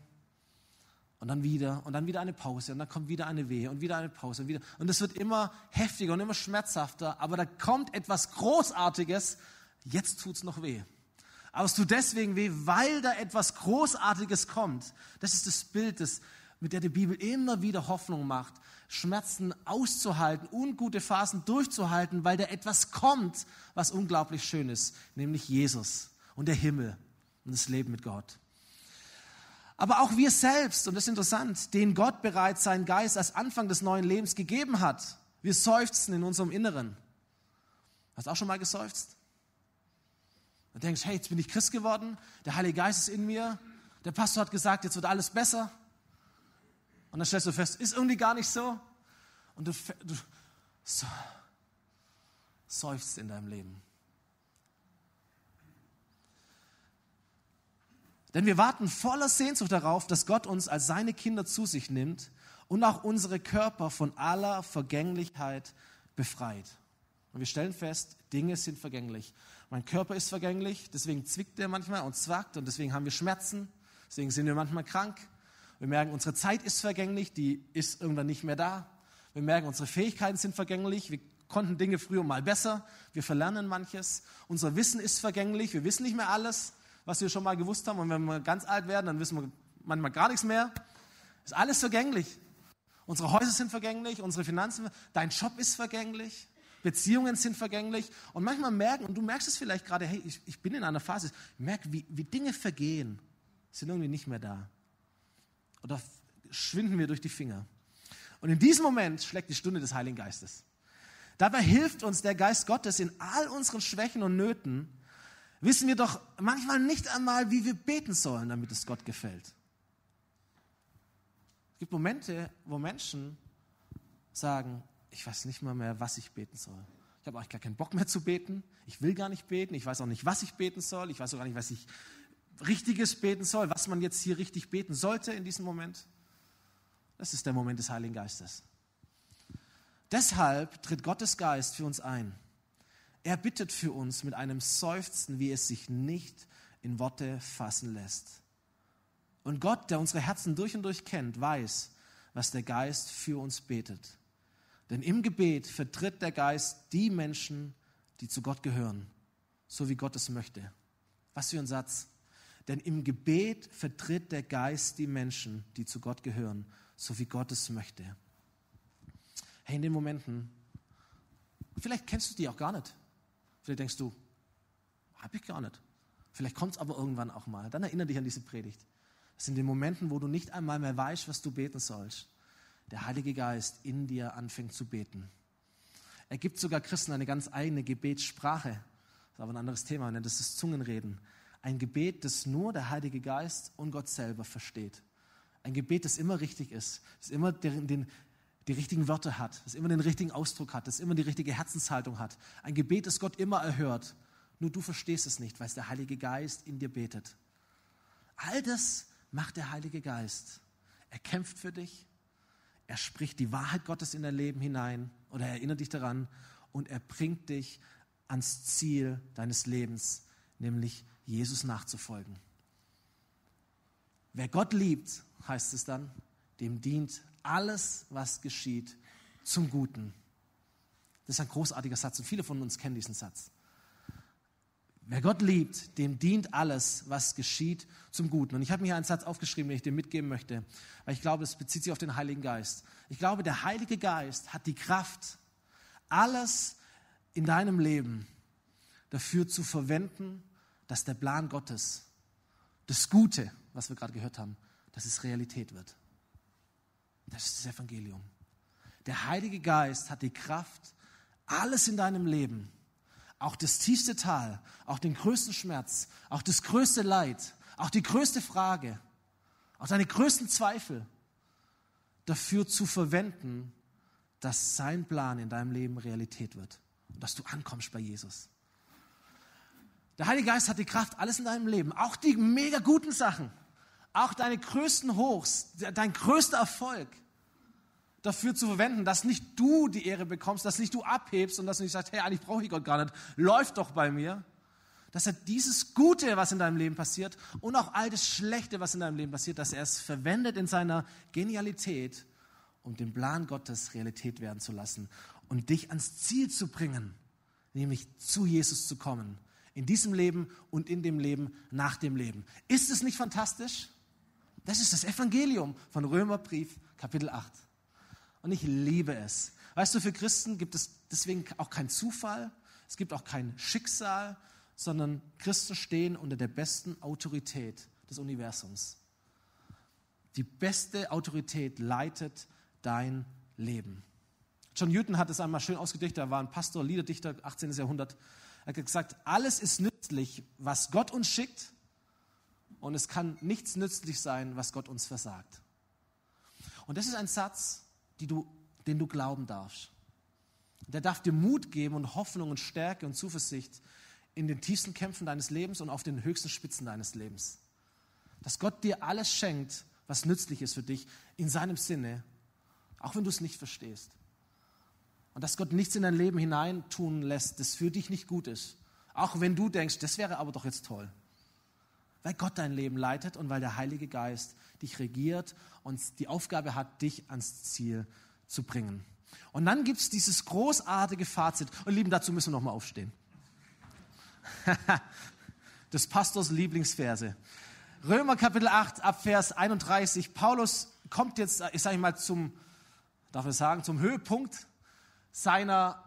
und dann wieder und dann wieder eine Pause und dann kommt wieder eine Wehe und wieder eine Pause und wieder. Und es wird immer heftiger und immer schmerzhafter, aber da kommt etwas Großartiges. Jetzt tut es noch weh. Aber es tut deswegen weh, weil da etwas Großartiges kommt. Das ist das Bild, das, mit der die Bibel immer wieder Hoffnung macht, Schmerzen auszuhalten, ungute Phasen durchzuhalten, weil da etwas kommt, was unglaublich schön ist, nämlich Jesus und der Himmel und das Leben mit Gott. Aber auch wir selbst, und das ist interessant, den Gott bereits seinen Geist als Anfang des neuen Lebens gegeben hat, wir seufzen in unserem Inneren. Hast du auch schon mal geseufzt? Du denkst, hey, jetzt bin ich Christ geworden, der Heilige Geist ist in mir, der Pastor hat gesagt, jetzt wird alles besser. Und dann stellst du fest, ist irgendwie gar nicht so. Und du, du so, seufzt in deinem Leben. Denn wir warten voller Sehnsucht darauf, dass Gott uns als seine Kinder zu sich nimmt und auch unsere Körper von aller Vergänglichkeit befreit. Und wir stellen fest, Dinge sind vergänglich. Mein Körper ist vergänglich, deswegen zwickt er manchmal und zwackt und deswegen haben wir Schmerzen, deswegen sind wir manchmal krank. Wir merken, unsere Zeit ist vergänglich, die ist irgendwann nicht mehr da. Wir merken, unsere Fähigkeiten sind vergänglich, wir konnten Dinge früher mal besser, wir verlernen manches. Unser Wissen ist vergänglich, wir wissen nicht mehr alles was wir schon mal gewusst haben. Und wenn wir ganz alt werden, dann wissen wir manchmal gar nichts mehr. Ist alles vergänglich. Unsere Häuser sind vergänglich, unsere Finanzen, dein Job ist vergänglich, Beziehungen sind vergänglich. Und manchmal merken, und du merkst es vielleicht gerade, hey, ich, ich bin in einer Phase, ich merke, wie, wie Dinge vergehen, sind irgendwie nicht mehr da. Oder schwinden wir durch die Finger. Und in diesem Moment schlägt die Stunde des Heiligen Geistes. Dabei hilft uns der Geist Gottes in all unseren Schwächen und Nöten, wissen wir doch manchmal nicht einmal, wie wir beten sollen, damit es Gott gefällt. Es gibt Momente, wo Menschen sagen, ich weiß nicht mal mehr, was ich beten soll. Ich habe eigentlich gar keinen Bock mehr zu beten. Ich will gar nicht beten. Ich weiß auch nicht, was ich beten soll. Ich weiß auch gar nicht, was ich richtiges beten soll, was man jetzt hier richtig beten sollte in diesem Moment. Das ist der Moment des Heiligen Geistes. Deshalb tritt Gottes Geist für uns ein. Er bittet für uns mit einem Seufzen, wie es sich nicht in Worte fassen lässt. Und Gott, der unsere Herzen durch und durch kennt, weiß, was der Geist für uns betet. Denn im Gebet vertritt der Geist die Menschen, die zu Gott gehören, so wie Gott es möchte. Was für ein Satz. Denn im Gebet vertritt der Geist die Menschen, die zu Gott gehören, so wie Gott es möchte. Hey, in den Momenten, vielleicht kennst du die auch gar nicht. Vielleicht denkst du, habe ich gar nicht. Vielleicht kommt es aber irgendwann auch mal. Dann erinnere dich an diese Predigt. Das sind die Momente, wo du nicht einmal mehr weißt, was du beten sollst. Der Heilige Geist in dir anfängt zu beten. Er gibt sogar Christen eine ganz eigene Gebetssprache. Das ist aber ein anderes Thema, nennt es das Zungenreden. Ein Gebet, das nur der Heilige Geist und Gott selber versteht. Ein Gebet, das immer richtig ist, das immer den, den, die richtigen Wörter hat, das immer den richtigen Ausdruck hat, das immer die richtige Herzenshaltung hat. Ein Gebet, das Gott immer erhört. Nur du verstehst es nicht, weil es der Heilige Geist in dir betet. All das macht der Heilige Geist. Er kämpft für dich. Er spricht die Wahrheit Gottes in dein Leben hinein oder erinnert dich daran und er bringt dich ans Ziel deines Lebens, nämlich Jesus nachzufolgen. Wer Gott liebt, heißt es dann, dem dient alles, was geschieht, zum Guten. Das ist ein großartiger Satz und viele von uns kennen diesen Satz. Wer Gott liebt, dem dient alles, was geschieht, zum Guten. Und ich habe mir hier einen Satz aufgeschrieben, den ich dir mitgeben möchte, weil ich glaube, es bezieht sich auf den Heiligen Geist. Ich glaube, der Heilige Geist hat die Kraft, alles in deinem Leben dafür zu verwenden, dass der Plan Gottes, das Gute, was wir gerade gehört haben, dass es Realität wird. Das ist das Evangelium. Der Heilige Geist hat die Kraft, alles in deinem Leben, auch das tiefste Tal, auch den größten Schmerz, auch das größte Leid, auch die größte Frage, auch deine größten Zweifel dafür zu verwenden, dass sein Plan in deinem Leben Realität wird und dass du ankommst bei Jesus. Der Heilige Geist hat die Kraft, alles in deinem Leben, auch die mega guten Sachen, auch deine größten Hochs, dein größter Erfolg, dafür zu verwenden, dass nicht du die Ehre bekommst, dass nicht du abhebst und dass du nicht sagst, hey, eigentlich brauche ich Gott gar nicht, läuft doch bei mir. Dass er dieses Gute, was in deinem Leben passiert und auch all das Schlechte, was in deinem Leben passiert, dass er es verwendet in seiner Genialität, um den Plan Gottes Realität werden zu lassen und dich ans Ziel zu bringen, nämlich zu Jesus zu kommen. In diesem Leben und in dem Leben nach dem Leben. Ist es nicht fantastisch? Das ist das Evangelium von Römerbrief, Kapitel 8. Und ich liebe es. Weißt du, für Christen gibt es deswegen auch keinen Zufall, es gibt auch kein Schicksal, sondern Christen stehen unter der besten Autorität des Universums. Die beste Autorität leitet dein Leben. John Newton hat es einmal schön ausgedichtet, er war ein Pastor, Liederdichter, 18. Jahrhundert. Er hat gesagt, alles ist nützlich, was Gott uns schickt, und es kann nichts nützlich sein, was Gott uns versagt. Und das ist ein Satz, du, den du glauben darfst. Der darf dir Mut geben und Hoffnung und Stärke und Zuversicht in den tiefsten Kämpfen deines Lebens und auf den höchsten Spitzen deines Lebens. Dass Gott dir alles schenkt, was nützlich ist für dich, in seinem Sinne, auch wenn du es nicht verstehst. Und dass Gott nichts in dein Leben hineintun lässt, das für dich nicht gut ist. Auch wenn du denkst, das wäre aber doch jetzt toll. Weil Gott dein Leben leitet und weil der Heilige Geist dich regiert und die Aufgabe hat, dich ans Ziel zu bringen. Und dann gibt es dieses großartige Fazit. Und lieben, dazu müssen wir nochmal aufstehen. des Pastors Lieblingsverse. Römer Kapitel 8 ab Vers 31. Paulus kommt jetzt, ich sage mal, zum, darf ich sagen, zum Höhepunkt seiner,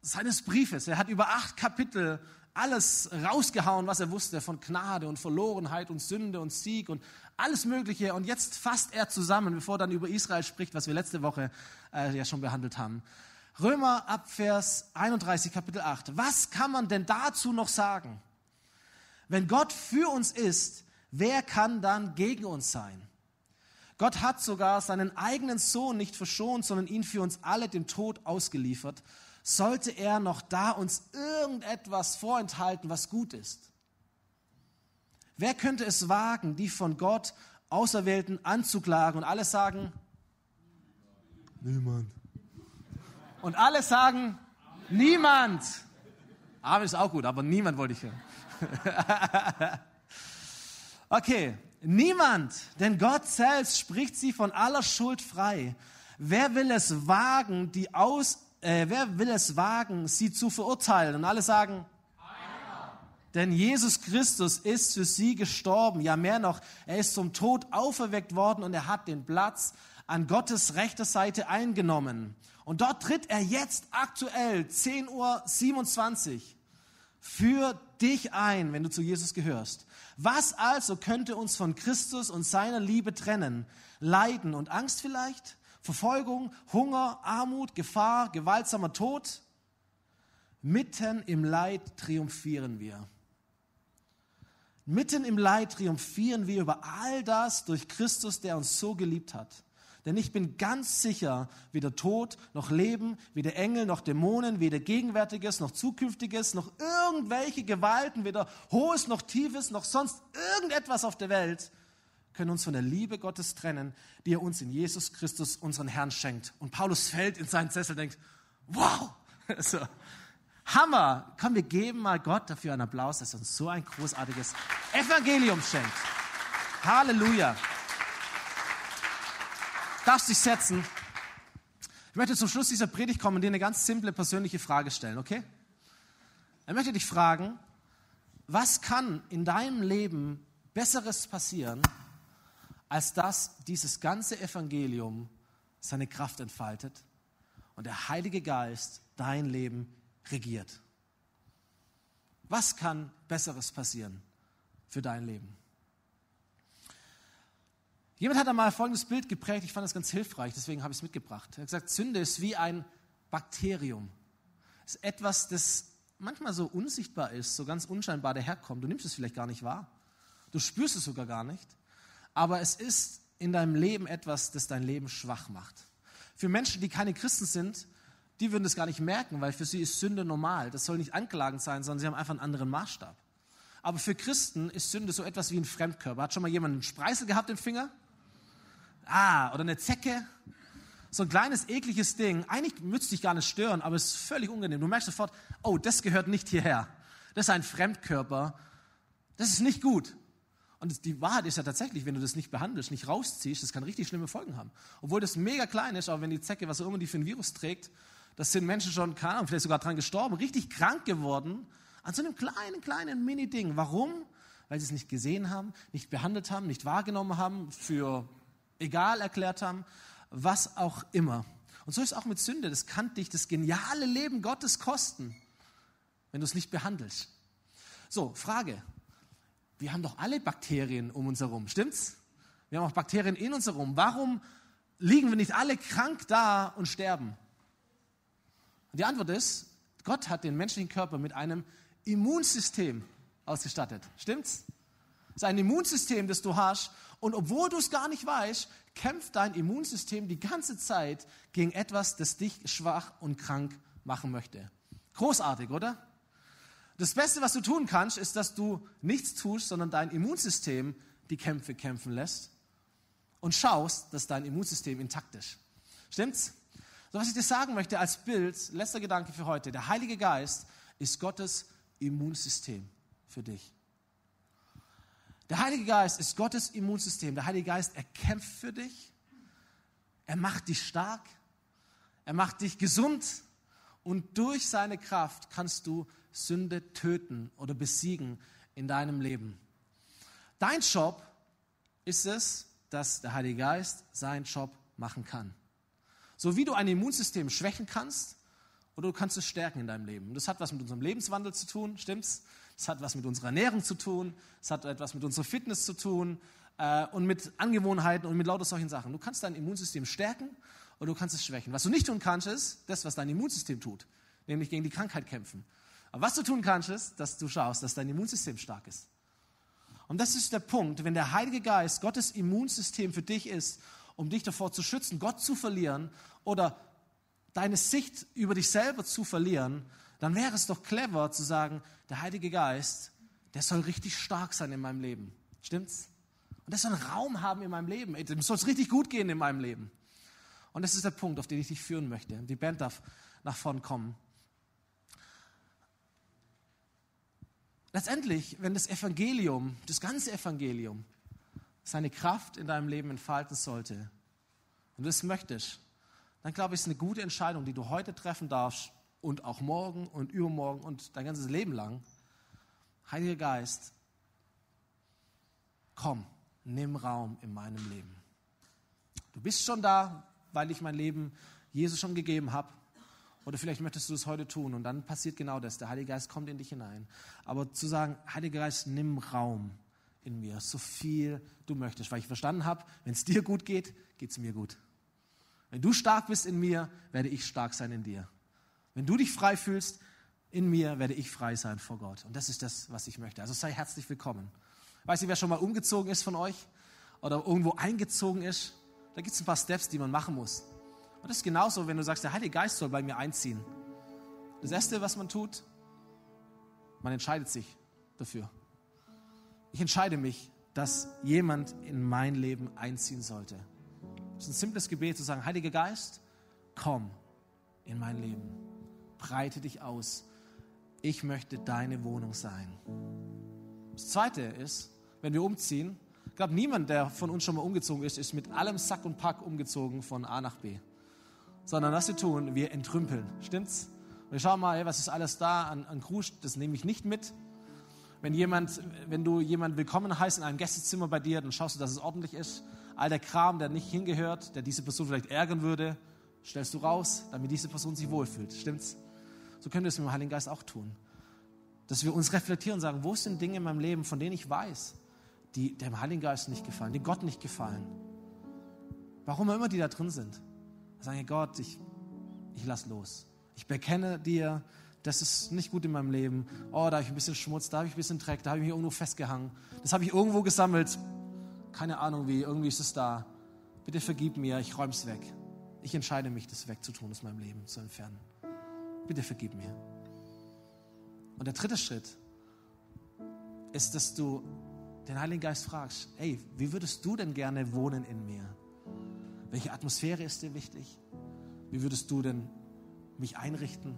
seines Briefes. Er hat über acht Kapitel alles rausgehauen, was er wusste von Gnade und Verlorenheit und Sünde und Sieg und alles Mögliche. Und jetzt fasst er zusammen, bevor er dann über Israel spricht, was wir letzte Woche äh, ja schon behandelt haben. Römer ab Vers 31, Kapitel 8. Was kann man denn dazu noch sagen? Wenn Gott für uns ist, wer kann dann gegen uns sein? Gott hat sogar seinen eigenen Sohn nicht verschont, sondern ihn für uns alle dem Tod ausgeliefert sollte er noch da uns irgendetwas vorenthalten, was gut ist? Wer könnte es wagen, die von Gott Auserwählten anzuklagen und alle sagen? Niemand. Und alle sagen? Niemand. Amen ist auch gut, aber niemand wollte ich hören. okay, niemand, denn Gott selbst spricht sie von aller Schuld frei. Wer will es wagen, die aus äh, wer will es wagen, sie zu verurteilen? Und alle sagen, Einer. denn Jesus Christus ist für sie gestorben. Ja, mehr noch, er ist zum Tod auferweckt worden und er hat den Platz an Gottes rechter Seite eingenommen. Und dort tritt er jetzt aktuell 10.27 Uhr für dich ein, wenn du zu Jesus gehörst. Was also könnte uns von Christus und seiner Liebe trennen? Leiden und Angst vielleicht? Verfolgung, Hunger, Armut, Gefahr, gewaltsamer Tod. Mitten im Leid triumphieren wir. Mitten im Leid triumphieren wir über all das durch Christus, der uns so geliebt hat. Denn ich bin ganz sicher, weder Tod noch Leben, weder Engel noch Dämonen, weder Gegenwärtiges noch Zukünftiges, noch irgendwelche Gewalten, weder Hohes noch Tiefes, noch sonst irgendetwas auf der Welt können uns von der Liebe Gottes trennen, die er uns in Jesus Christus, unseren Herrn, schenkt. Und Paulus fällt in seinen Sessel und denkt, wow, so, Hammer. Komm, wir geben mal Gott dafür einen Applaus, dass er uns so ein großartiges Evangelium schenkt. Halleluja. Darfst dich setzen. Ich möchte zum Schluss dieser Predigt kommen und dir eine ganz simple persönliche Frage stellen, okay? Ich möchte dich fragen, was kann in deinem Leben Besseres passieren, als dass dieses ganze Evangelium seine Kraft entfaltet und der Heilige Geist dein Leben regiert. Was kann Besseres passieren für dein Leben? Jemand hat einmal folgendes Bild geprägt, ich fand das ganz hilfreich, deswegen habe ich es mitgebracht. Er hat gesagt, Sünde ist wie ein Bakterium. Es ist etwas, das manchmal so unsichtbar ist, so ganz unscheinbar daherkommt. Du nimmst es vielleicht gar nicht wahr. Du spürst es sogar gar nicht. Aber es ist in deinem Leben etwas, das dein Leben schwach macht. Für Menschen, die keine Christen sind, die würden das gar nicht merken, weil für sie ist Sünde normal. Das soll nicht anklagend sein, sondern sie haben einfach einen anderen Maßstab. Aber für Christen ist Sünde so etwas wie ein Fremdkörper. Hat schon mal jemand einen Spreißel gehabt im Finger? Ah, oder eine Zecke? So ein kleines, ekliges Ding. Eigentlich müsste es dich gar nicht stören, aber es ist völlig unangenehm. Du merkst sofort, oh, das gehört nicht hierher. Das ist ein Fremdkörper. Das ist nicht gut. Und die Wahrheit ist ja tatsächlich, wenn du das nicht behandelst, nicht rausziehst, das kann richtig schlimme Folgen haben. Obwohl das mega klein ist, aber wenn die Zecke, was auch immer die für ein Virus trägt, das sind Menschen schon, keine Ahnung, vielleicht sogar dran gestorben, richtig krank geworden, an so einem kleinen, kleinen Mini-Ding. Warum? Weil sie es nicht gesehen haben, nicht behandelt haben, nicht wahrgenommen haben, für egal erklärt haben, was auch immer. Und so ist es auch mit Sünde. Das kann dich das geniale Leben Gottes kosten, wenn du es nicht behandelst. So, Frage. Wir haben doch alle Bakterien um uns herum, stimmt's? Wir haben auch Bakterien in uns herum. Warum liegen wir nicht alle krank da und sterben? Und die Antwort ist, Gott hat den menschlichen Körper mit einem Immunsystem ausgestattet. Stimmt's? Das ist ein Immunsystem, das du hast. Und obwohl du es gar nicht weißt, kämpft dein Immunsystem die ganze Zeit gegen etwas, das dich schwach und krank machen möchte. Großartig, oder? Das Beste, was du tun kannst, ist, dass du nichts tust, sondern dein Immunsystem die Kämpfe kämpfen lässt und schaust, dass dein Immunsystem intakt ist. Stimmt's? So, was ich dir sagen möchte als Bild, letzter Gedanke für heute, der Heilige Geist ist Gottes Immunsystem für dich. Der Heilige Geist ist Gottes Immunsystem. Der Heilige Geist, er kämpft für dich. Er macht dich stark. Er macht dich gesund. Und durch seine Kraft kannst du Sünde töten oder besiegen in deinem Leben. Dein Job ist es, dass der Heilige Geist seinen Job machen kann. So wie du ein Immunsystem schwächen kannst, oder du kannst es stärken in deinem Leben. Und das hat was mit unserem Lebenswandel zu tun, stimmt's? Es hat was mit unserer Ernährung zu tun, es hat etwas mit unserer Fitness zu tun äh, und mit Angewohnheiten und mit lauter solchen Sachen. Du kannst dein Immunsystem stärken oder du kannst es schwächen. Was du nicht tun kannst, ist das, was dein Immunsystem tut, nämlich gegen die Krankheit kämpfen. Aber was du tun kannst, ist, dass du schaust, dass dein Immunsystem stark ist. Und das ist der Punkt, wenn der Heilige Geist Gottes Immunsystem für dich ist, um dich davor zu schützen, Gott zu verlieren oder deine Sicht über dich selber zu verlieren, dann wäre es doch clever zu sagen, der Heilige Geist, der soll richtig stark sein in meinem Leben. Stimmt's? Und der soll einen Raum haben in meinem Leben. Dem soll es richtig gut gehen in meinem Leben. Und das ist der Punkt, auf den ich dich führen möchte. Die Band darf nach vorn kommen. Letztendlich, wenn das Evangelium, das ganze Evangelium, seine Kraft in deinem Leben entfalten sollte, und du das möchtest, dann glaube ich, ist eine gute Entscheidung, die du heute treffen darfst und auch morgen und übermorgen und dein ganzes Leben lang. Heiliger Geist, komm, nimm Raum in meinem Leben. Du bist schon da, weil ich mein Leben Jesus schon gegeben habe. Oder vielleicht möchtest du es heute tun und dann passiert genau das. Der Heilige Geist kommt in dich hinein. Aber zu sagen, Heiliger Geist, nimm Raum in mir, so viel du möchtest. Weil ich verstanden habe, wenn es dir gut geht, geht es mir gut. Wenn du stark bist in mir, werde ich stark sein in dir. Wenn du dich frei fühlst in mir, werde ich frei sein vor Gott. Und das ist das, was ich möchte. Also sei herzlich willkommen. Weiß nicht, wer schon mal umgezogen ist von euch oder irgendwo eingezogen ist. Da gibt es ein paar Steps, die man machen muss. Und das ist genauso, wenn du sagst, der Heilige Geist soll bei mir einziehen. Das Erste, was man tut, man entscheidet sich dafür. Ich entscheide mich, dass jemand in mein Leben einziehen sollte. Es ist ein simples Gebet zu sagen, Heiliger Geist, komm in mein Leben. Breite dich aus. Ich möchte deine Wohnung sein. Das Zweite ist, wenn wir umziehen, ich glaube, niemand, der von uns schon mal umgezogen ist, ist mit allem Sack und Pack umgezogen von A nach B. Sondern was wir tun, wir entrümpeln. Stimmt's? Wir schauen mal, was ist alles da an, an Krusch, das nehme ich nicht mit. Wenn, jemand, wenn du jemanden willkommen heißt in einem Gästezimmer bei dir, dann schaust du, dass es ordentlich ist all der Kram, der nicht hingehört, der diese Person vielleicht ärgern würde, stellst du raus, damit diese Person sich wohlfühlt. Stimmt's? So können wir es mit dem Heiligen Geist auch tun. Dass wir uns reflektieren und sagen, wo sind Dinge in meinem Leben, von denen ich weiß, die dem Heiligen Geist nicht gefallen, die Gott nicht gefallen. warum immer die da drin sind, sagen, Gott, ich, ich lass los. Ich bekenne dir, das ist nicht gut in meinem Leben. Oh, da habe ich ein bisschen Schmutz, da habe ich ein bisschen Dreck, da habe ich mich irgendwo festgehangen. Das habe ich irgendwo gesammelt. Keine Ahnung wie, irgendwie ist es da. Bitte vergib mir, ich räume es weg. Ich entscheide mich, das wegzutun aus meinem Leben, zu entfernen. Bitte vergib mir. Und der dritte Schritt ist, dass du den Heiligen Geist fragst, hey, wie würdest du denn gerne wohnen in mir? Welche Atmosphäre ist dir wichtig? Wie würdest du denn mich einrichten?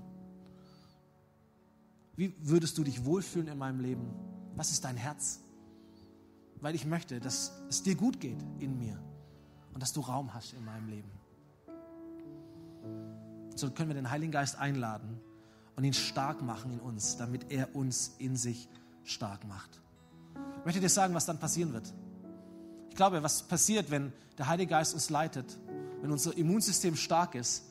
Wie würdest du dich wohlfühlen in meinem Leben? Was ist dein Herz? Weil ich möchte, dass es dir gut geht in mir und dass du Raum hast in meinem Leben. So können wir den Heiligen Geist einladen und ihn stark machen in uns, damit er uns in sich stark macht. Ich möchte dir sagen, was dann passieren wird. Ich glaube, was passiert, wenn der Heilige Geist uns leitet, wenn unser Immunsystem stark ist,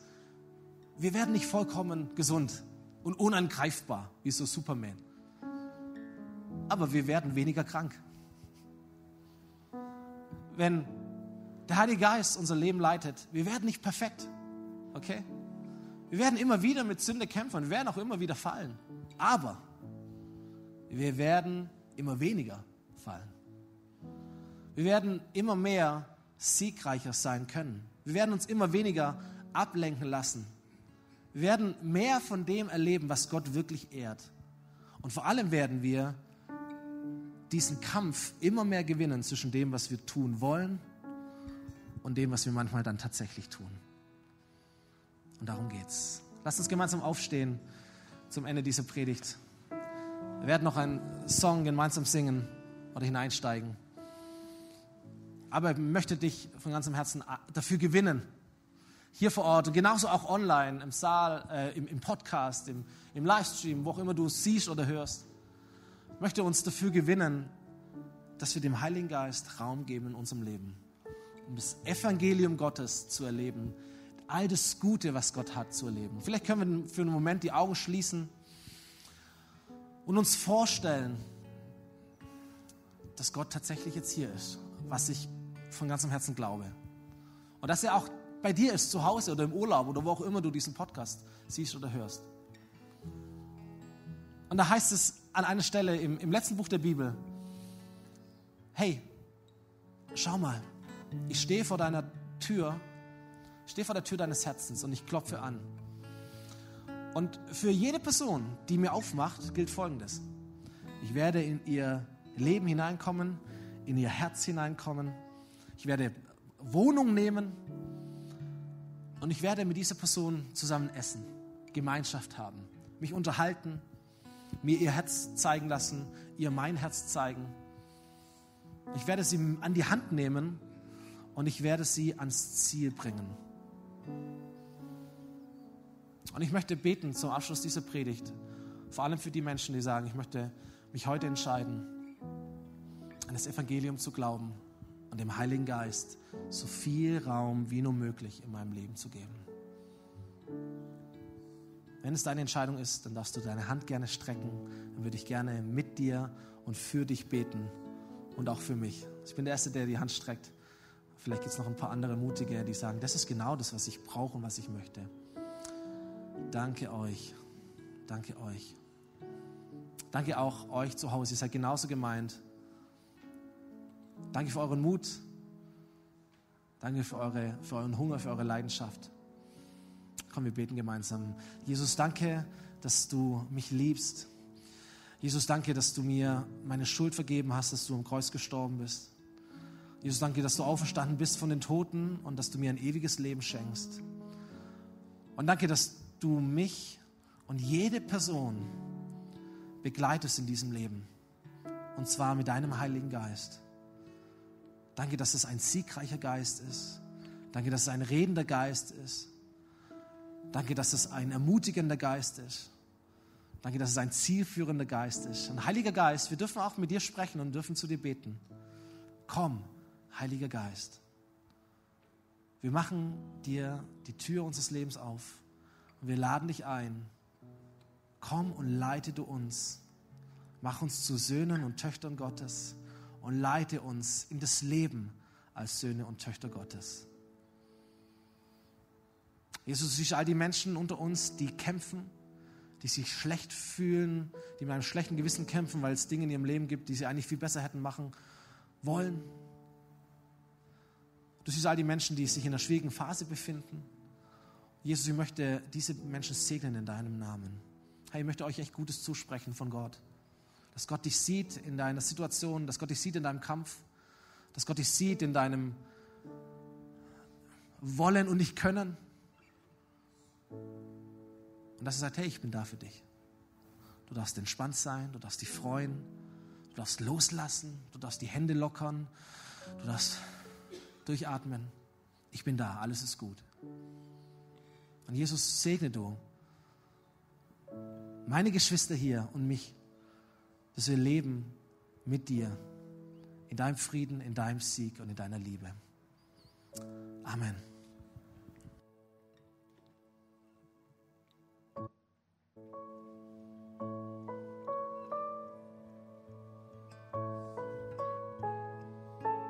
wir werden nicht vollkommen gesund und unangreifbar wie so Superman. Aber wir werden weniger krank. Wenn der Heilige Geist unser Leben leitet, wir werden nicht perfekt. Okay? Wir werden immer wieder mit Sünde kämpfen, wir werden auch immer wieder fallen. Aber wir werden immer weniger fallen. Wir werden immer mehr siegreicher sein können. Wir werden uns immer weniger ablenken lassen wir werden mehr von dem erleben, was Gott wirklich ehrt. Und vor allem werden wir diesen Kampf immer mehr gewinnen zwischen dem, was wir tun wollen und dem, was wir manchmal dann tatsächlich tun. Und darum geht's. Lasst uns gemeinsam aufstehen zum Ende dieser Predigt. Wir werden noch einen Song gemeinsam singen oder hineinsteigen. Aber ich möchte dich von ganzem Herzen dafür gewinnen, hier vor Ort und genauso auch online, im Saal, äh, im, im, Podcast, im, im Livestream, wo auch immer du siehst oder hörst, möchte uns dafür gewinnen, dass wir dem Heiligen Geist Raum geben in unserem Leben, um das Evangelium Gottes zu erleben, all das Gute, was Gott hat, zu erleben. Vielleicht können wir für einen Moment die Augen schließen und uns vorstellen, dass Gott tatsächlich jetzt hier ist, was ich von ganzem Herzen glaube. Und dass er auch bei dir ist, zu Hause oder im Urlaub oder wo auch immer du diesen Podcast siehst oder hörst. Und da heißt es an einer Stelle im, im letzten Buch der Bibel, hey, schau mal, ich stehe vor deiner Tür, stehe vor der Tür deines Herzens und ich klopfe an. Und für jede Person, die mir aufmacht, gilt Folgendes. Ich werde in ihr Leben hineinkommen, in ihr Herz hineinkommen. Ich werde Wohnung nehmen und ich werde mit dieser Person zusammen essen, Gemeinschaft haben, mich unterhalten, mir ihr Herz zeigen lassen, ihr mein Herz zeigen. Ich werde sie an die Hand nehmen und ich werde sie ans Ziel bringen. Und ich möchte beten zum Abschluss dieser Predigt, vor allem für die Menschen, die sagen, ich möchte mich heute entscheiden, an das Evangelium zu glauben und dem Heiligen Geist so viel Raum wie nur möglich in meinem Leben zu geben. Wenn es deine Entscheidung ist, dann darfst du deine Hand gerne strecken. Dann würde ich gerne mit dir und für dich beten und auch für mich. Ich bin der Erste, der die Hand streckt. Vielleicht gibt es noch ein paar andere Mutige, die sagen, das ist genau das, was ich brauche und was ich möchte. Danke euch. Danke euch. Danke auch euch zu Hause. Ihr seid genauso gemeint. Danke für euren Mut. Danke für, eure, für euren Hunger, für eure Leidenschaft. Komm, wir beten gemeinsam. Jesus, danke, dass du mich liebst. Jesus, danke, dass du mir meine Schuld vergeben hast, dass du am Kreuz gestorben bist. Jesus, danke, dass du auferstanden bist von den Toten und dass du mir ein ewiges Leben schenkst. Und danke, dass du mich und jede Person begleitest in diesem Leben. Und zwar mit deinem Heiligen Geist. Danke, dass es ein siegreicher Geist ist. Danke, dass es ein redender Geist ist. Danke, dass es ein ermutigender Geist ist. Danke, dass es ein zielführender Geist ist. Ein Heiliger Geist, wir dürfen auch mit dir sprechen und dürfen zu dir beten. Komm, Heiliger Geist. Wir machen dir die Tür unseres Lebens auf und wir laden dich ein. Komm und leite du uns. Mach uns zu Söhnen und Töchtern Gottes und leite uns in das Leben als Söhne und Töchter Gottes. Jesus, siehst all die Menschen unter uns, die kämpfen, die sich schlecht fühlen, die mit einem schlechten Gewissen kämpfen, weil es Dinge in ihrem Leben gibt, die sie eigentlich viel besser hätten machen wollen. Du siehst all die Menschen, die sich in einer schwierigen Phase befinden. Jesus, ich möchte diese Menschen segnen in deinem Namen. Hey, ich möchte euch echt Gutes zusprechen von Gott. Dass Gott dich sieht in deiner Situation, dass Gott dich sieht in deinem Kampf, dass Gott dich sieht in deinem Wollen und nicht Können. Und dass er sagt, hey, ich bin da für dich. Du darfst entspannt sein, du darfst dich freuen, du darfst loslassen, du darfst die Hände lockern, du darfst durchatmen. Ich bin da, alles ist gut. Und Jesus segne du meine Geschwister hier und mich, dass wir leben mit dir in deinem Frieden, in deinem Sieg und in deiner Liebe. Amen.